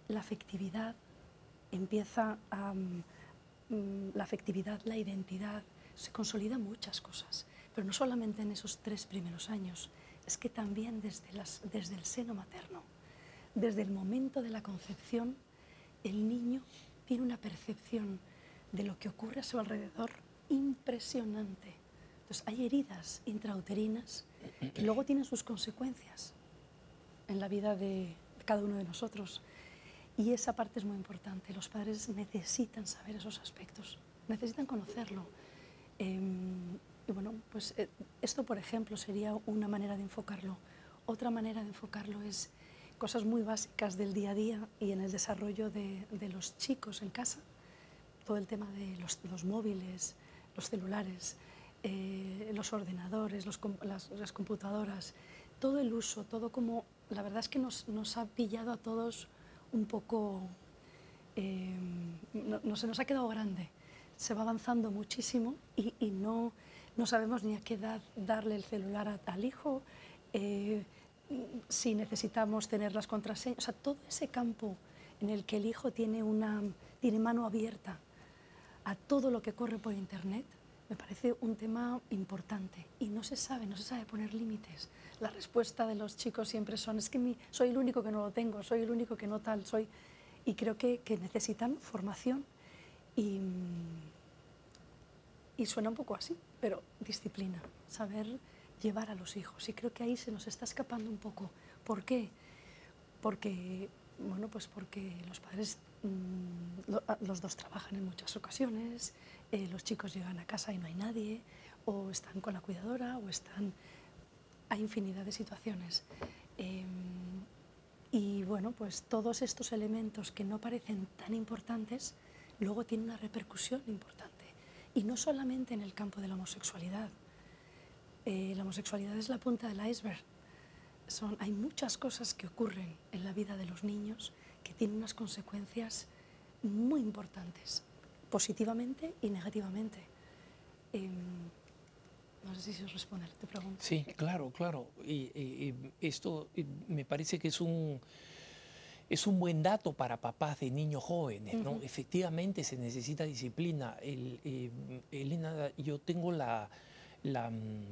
Speaker 2: la afectividad, empieza mm, mm, la afectividad, la identidad, se consolidan muchas cosas, pero no solamente en esos tres primeros años, es que también desde el seno materno, desde el momento de la concepción, el niño tiene una percepción de lo que ocurre a su alrededor impresionante. Entonces, hay heridas intrauterinas que luego tienen sus consecuencias en la vida de cada uno de nosotros. Y esa parte es muy importante. Los padres necesitan saber esos aspectos, necesitan conocerlo. Em, y bueno, pues eh, esto, por ejemplo, sería una manera de enfocarlo. Otra manera de enfocarlo es cosas muy básicas del día a día y en el desarrollo de, de los chicos en casa. Todo el tema de los, los móviles, los celulares, eh, los ordenadores, las, computadoras, todo el uso, todo como, la verdad es que nos, ha pillado a todos un poco eh, no, se nos ha quedado grande. Se va avanzando muchísimo y, no, sabemos ni a qué edad darle el celular al hijo, eh, si necesitamos tener las contraseñas. O sea, todo ese campo en el que el hijo tiene, una, tiene mano abierta a todo lo que corre por Internet, me parece un tema importante y no se sabe, no se sabe poner límites. La respuesta de los chicos siempre son, es que soy el único que no lo tengo, soy el único que no tal, soy... Y creo que, que necesitan formación y, y suena un poco así, pero disciplina, saber llevar a los hijos. Y creo que ahí se nos está escapando un poco. ¿Por qué? Porque, bueno, pues porque los padres, mm, los dos trabajan en muchas ocasiones, eh, los chicos llegan a casa y no hay nadie, o están con la cuidadora, o están... Hay infinidad de situaciones. Em, y bueno, pues todos estos elementos que no parecen tan importantes, luego tienen una repercusión importante. Y no solamente en el campo de la homosexualidad. Eh, la homosexualidad es la punta del iceberg. Son, hay muchas cosas que ocurren en la vida de los niños que tienen unas consecuencias muy importantes positivamente y negativamente. Em, no sé si os responde tu pregunta.
Speaker 1: Sí, claro, claro. Y, esto me parece que es un, es un buen dato para papás de niños jóvenes. ¿no? Efectivamente se necesita disciplina. El, eh, Elena, yo tengo la, la, mm,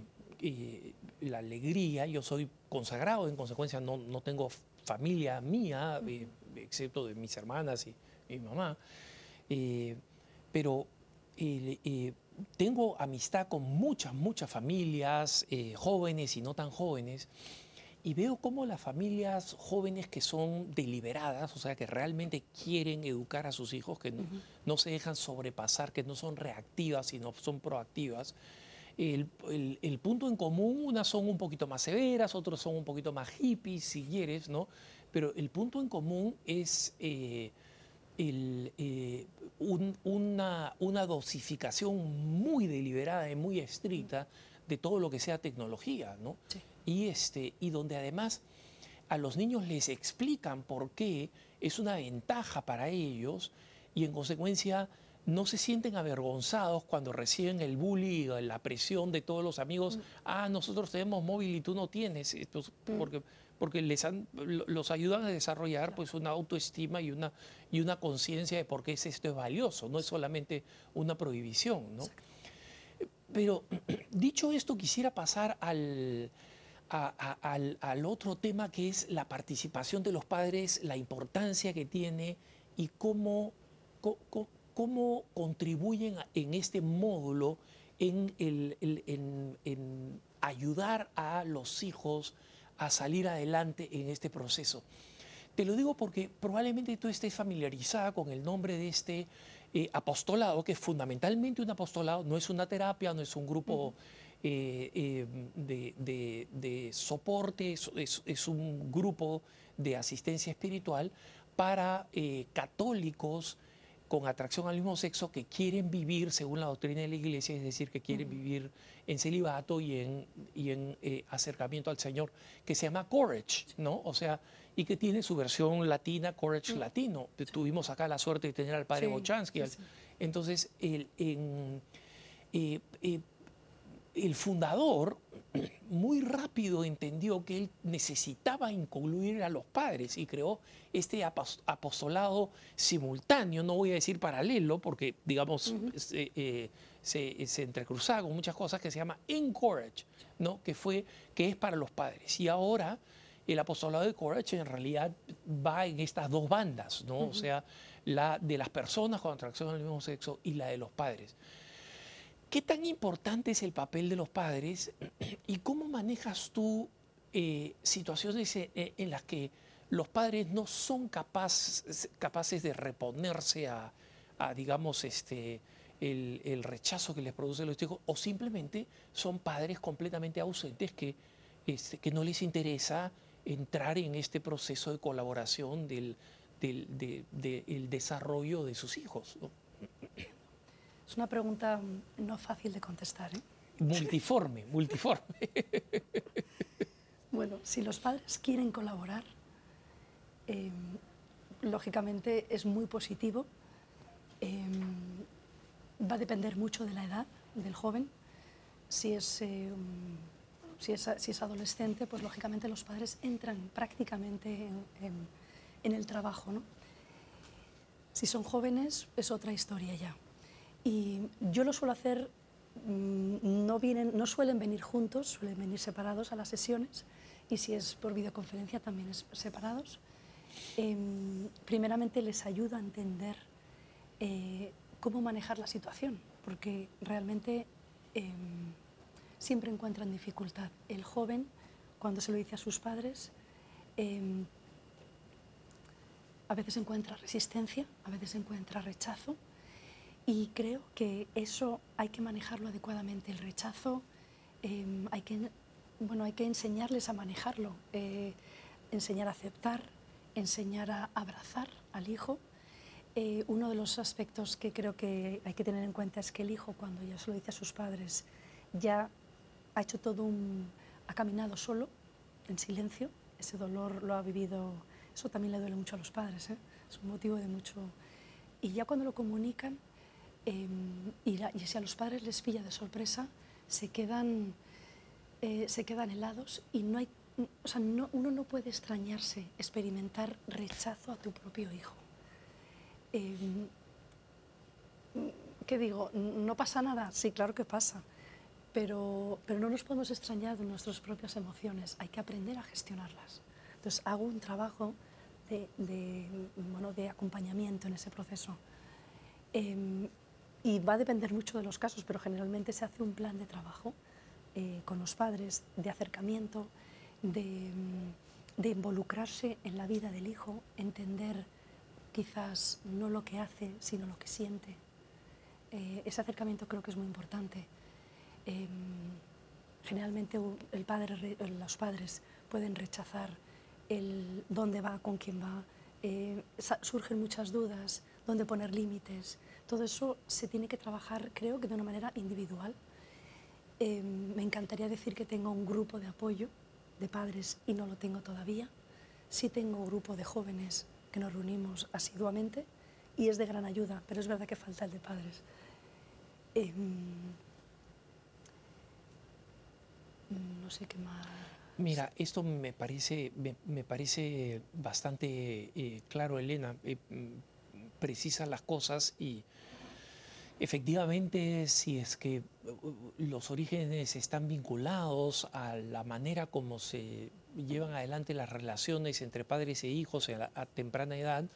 Speaker 1: eh, la, alegría, yo soy consagrado, en consecuencia no, no tengo familia mía, eh, excepto de mis hermanas y, mi mamá pero eh, eh, tengo amistad con muchas, muchas familias, eh, jóvenes y no tan jóvenes, y veo cómo las familias jóvenes que son deliberadas, o sea, que realmente quieren educar a sus hijos, que no, se dejan sobrepasar, que no son reactivas, sino son proactivas, el, punto en común, unas son un poquito más severas, otras son un poquito más hippies, si quieres, ¿no? Pero el punto en común es eh, una, una, dosificación muy deliberada y muy estricta de todo lo que sea tecnología, ¿no? Y, este, y donde además a los niños les explican por qué es una ventaja para ellos y en consecuencia no se sienten avergonzados cuando reciben el bullying, la presión de todos los amigos, mm. ah, nosotros tenemos móvil y tú no tienes, mm. Porque les los ayudan a desarrollar pues una autoestima y una, y una conciencia de por qué esto es valioso, no es solamente una prohibición. Pero (clears throat) dicho esto, quisiera pasar al, al, otro tema que es la participación de los padres, la importancia que tiene y cómo, cómo, contribuyen en este módulo en, el, en ayudar a los hijos a salir adelante en este proceso. Te lo digo porque probablemente tú estés familiarizada con el nombre de este eh, apostolado, que es fundamentalmente un apostolado, no es una terapia, no es un grupo eh, eh, de, soporte, es, un grupo de asistencia espiritual para católicos con atracción al mismo sexo que quieren vivir según la doctrina de la iglesia, es decir, que quieren vivir en celibato y en, y en eh, acercamiento al Señor, que se llama Courage, ¿no? O sea, y que tiene su versión latina, Courage latino. Tuvimos acá la suerte de tener al padre Bochansky. Entonces, el, en, eh, eh, el fundador muy rápido entendió que él necesitaba incluir a los padres y creó este apostolado simultáneo, no voy a decir paralelo, porque digamos eh, se, se, entrecruzaba con muchas cosas que se llama Encourage, ¿no? que, fue, que es para los padres. Y ahora el apostolado de Courage en realidad va en estas dos bandas, ¿no? o sea, la de las personas con atracción al mismo sexo y la de los padres. ¿Qué tan importante es el papel de los padres (clears throat) y cómo manejas tú eh, situaciones eh, en, las que los padres no son capaces de reponerse a, digamos, este, el, rechazo que les produce los hijos o simplemente son padres completamente ausentes que, este, que no les interesa entrar en este proceso de colaboración del, desarrollo de sus hijos?
Speaker 2: Es una pregunta no fácil de contestar. ¿eh?
Speaker 1: Multiforme, (laughs) multiforme.
Speaker 2: Bueno, si los padres quieren colaborar, em, lógicamente es muy positivo. Em, va a depender mucho de la edad del joven. Si es, em, si es, si es adolescente, pues lógicamente los padres entran prácticamente en, en, el trabajo. ¿no? Si son jóvenes, es otra historia ya. Y yo lo suelo hacer, mm, no, vienen, no suelen venir juntos, suelen venir separados a las sesiones y si es por videoconferencia también es separados. Em, primeramente les ayuda a entender eh, cómo manejar la situación, porque realmente em, siempre encuentran dificultad. El joven, cuando se lo dice a sus padres, em, a veces encuentra resistencia, a veces encuentra rechazo, y creo que eso hay que manejarlo adecuadamente. El rechazo hay, que, bueno, hay que enseñarles a manejarlo, eh, enseñar a aceptar, enseñar a abrazar al hijo. Eh, uno de los aspectos que creo que hay que tener en cuenta es que el hijo, cuando ya se lo dice a sus padres, ya ha hecho todo un. ha caminado solo, en silencio. Ese dolor lo ha vivido. Eso también le duele mucho a los padres, ¿eh? es un motivo de mucho. Y ya cuando lo comunican, em, y, si a los padres les pilla de sorpresa, se quedan, eh, se quedan helados y no hay o sea, uno no puede extrañarse experimentar rechazo a tu propio hijo. Em, ¿Qué digo? ¿No pasa nada? Sí, claro que pasa. Pero, pero no nos podemos extrañar de nuestras propias emociones. Hay que aprender a gestionarlas. Entonces, hago un trabajo de, de, bueno, de acompañamiento en ese proceso. Em, y va a depender mucho de los casos, pero generalmente se hace un plan de trabajo eh, con los padres, de acercamiento, de, involucrarse en la vida del hijo, entender quizás no lo que hace, sino lo que siente. Eh, ese acercamiento creo que es muy importante. Em, generalmente el padre, los padres pueden rechazar el dónde va, con quién va, eh, surgen muchas dudas, dónde poner límites. Todo eso se tiene que trabajar, creo que de una manera individual. Em, me encantaría decir que tengo un grupo de apoyo de padres y no lo tengo todavía. Sí tengo un grupo de jóvenes que nos reunimos asiduamente y es de gran ayuda, pero es verdad que falta el de padres. Em, no sé qué más.
Speaker 1: Mira, esto me parece, me, parece bastante eh, claro, Elena. Eh, mm, precisa las cosas y Efectivamente, si es que uh, los orígenes están vinculados a la manera como se llevan adelante las relaciones entre padres e hijos a, temprana edad,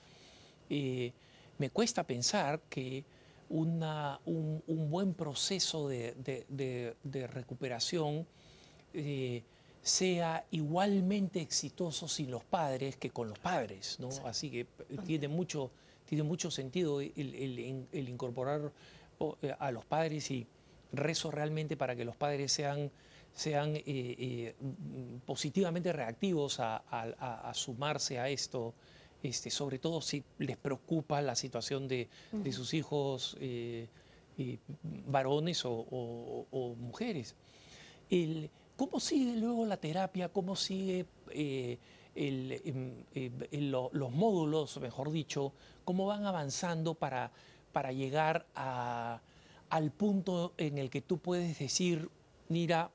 Speaker 1: eh, me cuesta pensar que un, buen proceso de, recuperación eh, sea igualmente exitoso sin los padres que con los padres, ¿no? Así que tiene mucho, tiene mucho sentido el incorporar eh, a los padres y rezo realmente para que los padres sean, sean eh, eh, positivamente reactivos a, sumarse a esto, este, sobre todo si les preocupa la situación de, sus hijos varones o, mujeres. ¿Cómo sigue luego la terapia? ¿Cómo sigue em, los módulos, mejor dicho? ¿Cómo van avanzando para para llegar al punto en el que tú puedes decir, mira,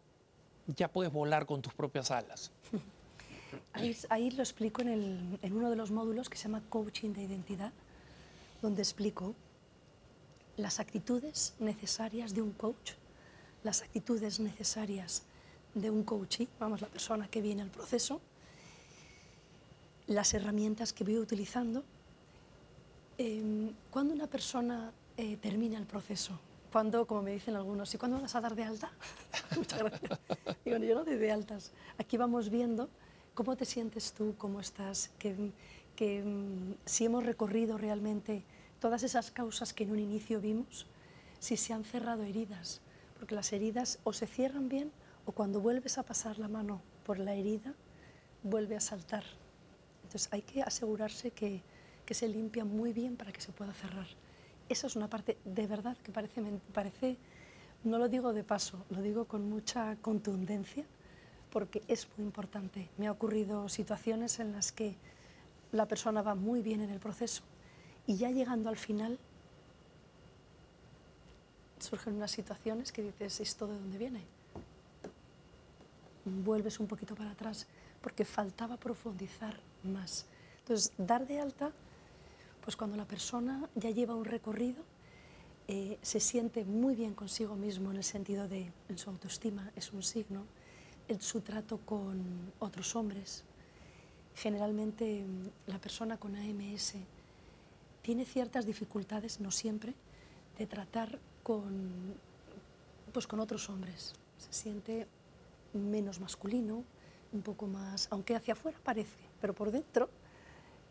Speaker 1: ya puedes volar con tus propias alas? (laughs)
Speaker 2: Ahí, lo explico en, uno de los módulos que se llama Coaching de Identidad, donde explico las actitudes necesarias de un coach, las actitudes necesarias de un coachee, vamos, la persona que viene al proceso, las herramientas que voy utilizando Em, ¿Cuándo una persona eh, termina el proceso? ¿Cuándo, como me dicen algunos, ¿y cuándo vas a dar de alta? (laughs) Muchas gracias. Digo, yo no doy de altas. Aquí vamos viendo cómo te sientes tú, cómo estás, que, que mm, si hemos recorrido realmente todas esas causas que en un inicio vimos, si se han cerrado heridas, porque las heridas o se cierran bien o cuando vuelves a pasar la mano por la herida, vuelve a saltar. Entonces hay que asegurarse que se limpia muy bien para que se pueda cerrar. Esa es una parte de verdad que parece, parece, no lo digo de paso, lo digo con mucha contundencia, porque es muy importante. Me ha ocurrido situaciones en las que la persona va muy bien en el proceso y ya llegando al final surgen unas situaciones que dices, ¿esto de dónde viene? Vuelves un poquito para atrás porque faltaba profundizar más. Entonces, dar de alta, pues cuando la persona ya lleva un recorrido, eh, se siente muy bien consigo mismo en el sentido de en su autoestima, es un signo, en su trato con otros hombres. Generalmente la persona con AMS tiene ciertas dificultades, no siempre, de tratar con, pues con otros hombres. Se siente menos masculino, un poco más, aunque hacia afuera parece, pero por dentro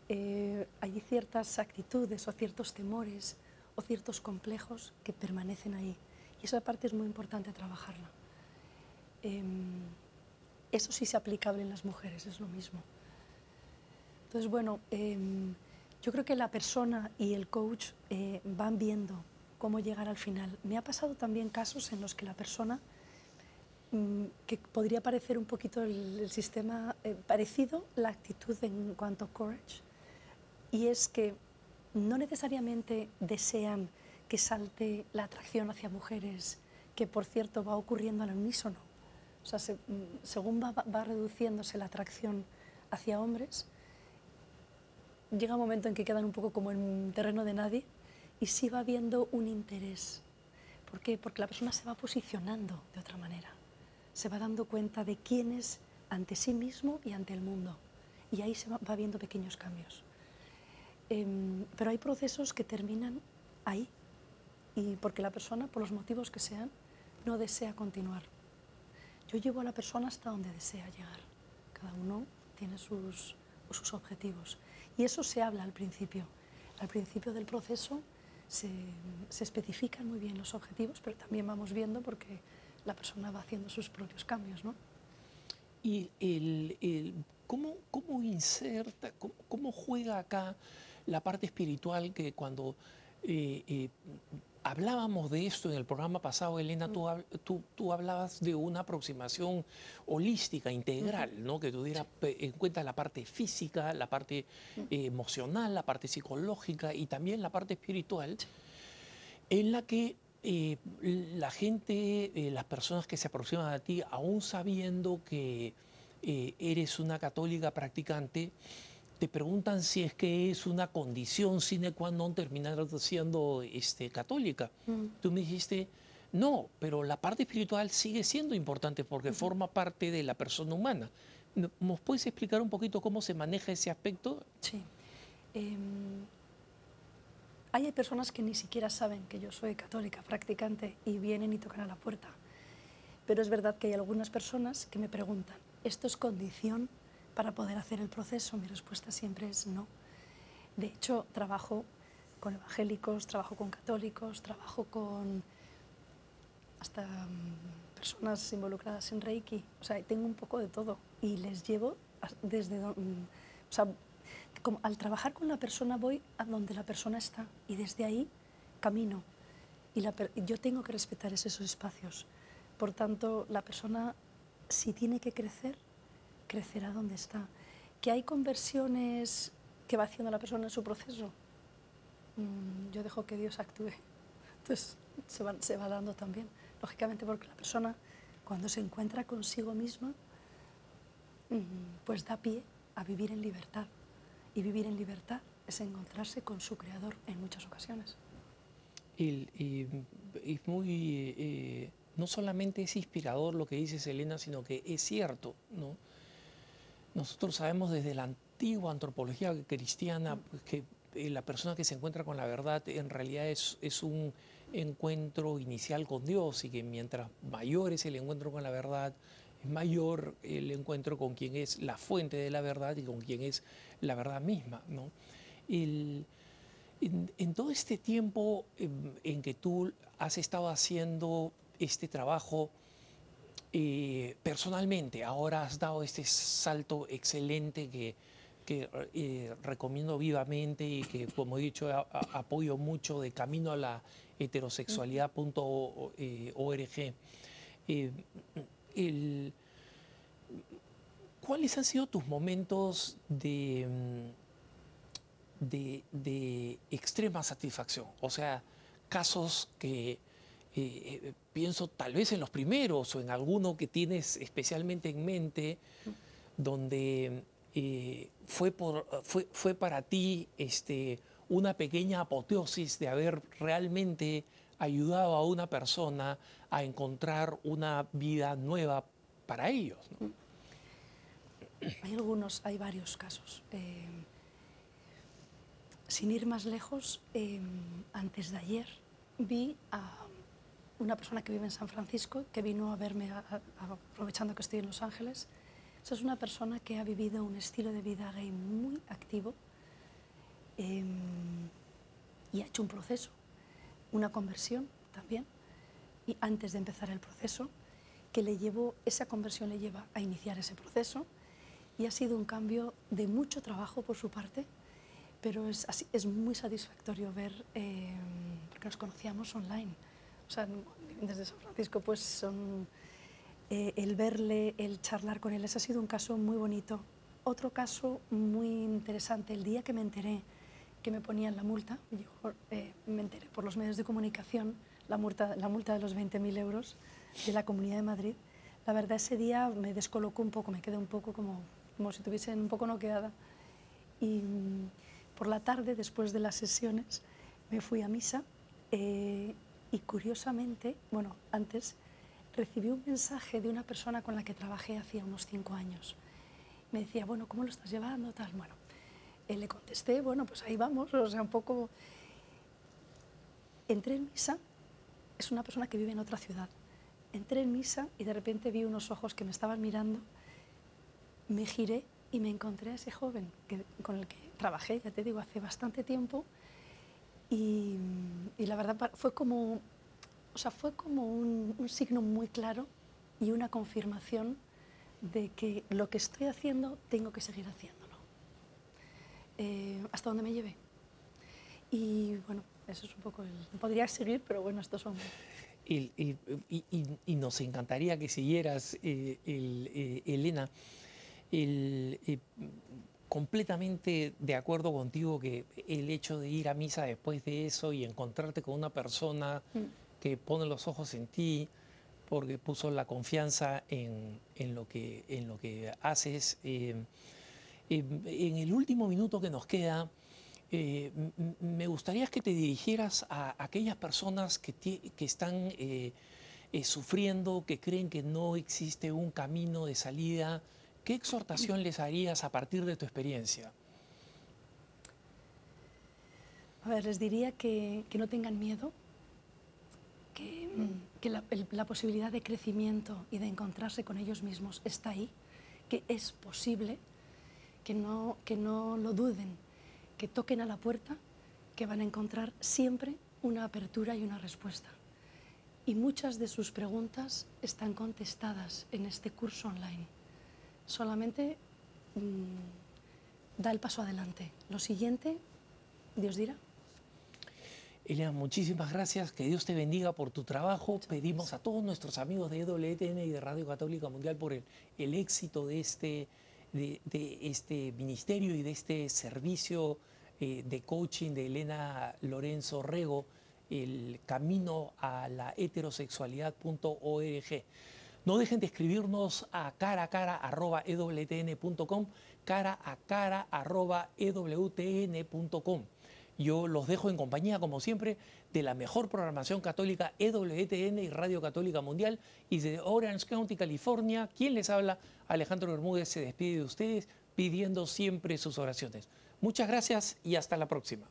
Speaker 2: eh, hay ciertas actitudes o ciertos temores o ciertos complejos que permanecen ahí. Y esa parte es muy importante trabajarla. Em, eso sí es aplicable en las mujeres, es lo mismo. Entonces, bueno, em, yo creo que la persona y el coach eh, van viendo cómo llegar al final. Me ha pasado también casos en los que la persona, que podría parecer un poquito el, sistema eh, parecido, la actitud en cuanto a courage, y es que no necesariamente desean que salte la atracción hacia mujeres, que por cierto va ocurriendo al unísono. O sea, mm, según va, va reduciéndose la atracción hacia hombres, llega un momento en que quedan un poco como en terreno de nadie y sí va habiendo un interés. ¿Por qué? Porque la persona se va posicionando de otra manera, se va dando cuenta de quién es ante sí mismo y ante el mundo. Y ahí se va, viendo pequeños cambios. Em, pero hay procesos que terminan ahí, y porque la persona, por los motivos que sean, no desea continuar. Yo llevo a la persona hasta donde desea llegar. Cada uno tiene sus, sus objetivos. Y eso se habla al principio. Al principio del proceso se, especifican muy bien los objetivos, pero también vamos viendo porque la persona va haciendo sus propios cambios, ¿no?
Speaker 1: ¿Y el, cómo, cómo, inserta, cómo, juega acá la parte espiritual que cuando eh, eh, Hablábamos de esto en el programa pasado, Elena, tú, tú, hablabas de una aproximación holística, integral, ¿no? que tuviera en cuenta la parte física, la parte eh, emocional, la parte psicológica y también la parte espiritual, en la que eh, la gente, eh, las personas que se aproximan a ti, aún sabiendo que eres una católica practicante, te preguntan si es que es una condición sine qua non terminar siendo este, católica. Mm. Tú me dijiste, no, pero la parte espiritual sigue siendo importante porque forma parte de la persona humana. ¿Nos puedes explicar un poquito cómo se maneja ese aspecto?
Speaker 2: Sí. Em, hay personas que ni siquiera saben que yo soy católica practicante y vienen y tocan a la puerta. Pero es verdad que hay algunas personas que me preguntan, ¿esto es condición para poder hacer el proceso? Mi respuesta siempre es no. De hecho, trabajo con evangélicos, trabajo con católicos, trabajo con hasta mm, personas involucradas en Reiki. O sea, tengo un poco de todo y les llevo desde... Mm, o sea, como al trabajar con la persona voy a donde la persona está y desde ahí camino. Y yo tengo que respetar esos espacios. Por tanto, la persona, si tiene que crecer, crecerá donde está. Que hay conversiones que va haciendo la persona en su proceso. Mm, yo dejo que Dios actúe. Entonces se va, se va dando también. Lógicamente porque la persona cuando se encuentra consigo misma, mm, pues da pie a vivir en libertad. Y vivir en libertad es encontrarse con su creador en muchas ocasiones.
Speaker 1: y es muy, eh, no solamente es inspirador lo que dice Elena, sino que es cierto, ¿no? Nosotros sabemos desde la antigua antropología cristiana pues, que eh, la persona que se encuentra con la verdad en realidad es, es un encuentro inicial con Dios y que mientras mayor es el encuentro con la verdad, mayor el encuentro con quien es la fuente de la verdad y con quien es la verdad misma. ¿no? en, todo este tiempo en, en, que tú has estado haciendo este trabajo eh, personalmente, ahora has dado este salto excelente que, eh, recomiendo vivamente y que, como he dicho, apoyo mucho de camino a la heterosexualidad.org. Eh, ¿Cuáles han sido tus momentos de, de, extrema satisfacción. O sea, casos que eh, pienso tal vez en los primeros o en alguno que tienes especialmente en mente, donde fue, por, fue, fue para ti este, una pequeña apoteosis de haber realmente ayudado a una persona a encontrar una vida nueva para ellos.
Speaker 2: Hay algunos, hay varios casos. Eh, sin ir más lejos, eh, antes de ayer vi a una persona que vive en San Francisco, que vino a verme aprovechando que estoy en Los Ángeles. Esa es una persona que ha vivido un estilo de vida gay muy activo, Em, y ha hecho un proceso, una conversión también, y antes de empezar el proceso, que le llevó, esa conversión le lleva a iniciar ese proceso, y ha sido un cambio de mucho trabajo por su parte, pero es, es muy satisfactorio ver, em, porque nos conocíamos online, o sea, desde San Francisco, pues son, eh, el verle, el charlar con él, ese ha sido un caso muy bonito. Otro caso muy interesante, el día que me enteré que me ponían la multa. Yo eh, me enteré por los medios de comunicación la multa, la multa de los 20.000 euros de la Comunidad de Madrid. La verdad, ese día me descolocó un poco, me quedé un poco como, como si estuviese un poco noqueada. Y mm, por la tarde, después de las sesiones, me fui a misa eh, y curiosamente, bueno, antes, recibí un mensaje de una persona con la que trabajé hacía unos cinco años. Me decía, bueno, ¿cómo lo estás llevando? Tal, bueno, le contesté, bueno, pues ahí vamos, (laughs) o sea, un poco... Entré en misa, es una persona que vive en otra ciudad. Entré en misa y de repente vi unos ojos que me estaban mirando, me giré y me encontré a ese joven con el que trabajé, ya te digo, hace bastante tiempo. Y, la verdad fue como, o sea, fue como un, signo muy claro y una confirmación de que lo que estoy haciendo tengo que seguir haciendo. Eh, hasta dónde me lleve. Y bueno, eso es un poco el... Podría seguir, pero bueno, estos son...
Speaker 1: y, y, nos encantaría que siguieras, eh, eh, Elena, completamente de acuerdo contigo que el hecho de ir a misa después de eso y encontrarte con una persona mm. que pone los ojos en ti, porque puso la confianza en, en lo, que, en lo que haces, en el último minuto que nos queda, eh, me gustaría que te dirigieras a aquellas personas que, están eh, eh, sufriendo, que creen que no existe un camino de salida. ¿Qué exhortación les harías a partir de tu experiencia?
Speaker 2: A ver, les diría que, no tengan miedo, que, la posibilidad de crecimiento y de encontrarse con ellos mismos está ahí, que es posible que no, que no lo duden, que toquen a la puerta, que van a encontrar siempre una apertura y una respuesta. Y muchas de sus preguntas están contestadas en este curso online. Solamente mm, da el paso adelante. Lo siguiente, Dios dirá.
Speaker 1: Elena, muchísimas gracias. Que Dios te bendiga por tu trabajo. Pedimos a todos nuestros amigos de EWTN y de Radio Católica Mundial por el, el éxito de este de, este ministerio y de este servicio eh, de coaching de Elena Lorenzo Rego, el camino a la heterosexualidad.org. No dejen de escribirnos a cara a cara ewtn.com, cara a cara arroba ewtn.com. Yo los dejo en compañía, como siempre, de la mejor programación católica EWTN y Radio Católica Mundial y de Orange County, California. ¿Quién les habla? Alejandro Bermúdez se despide de ustedes pidiendo siempre sus oraciones. Muchas gracias y hasta la próxima.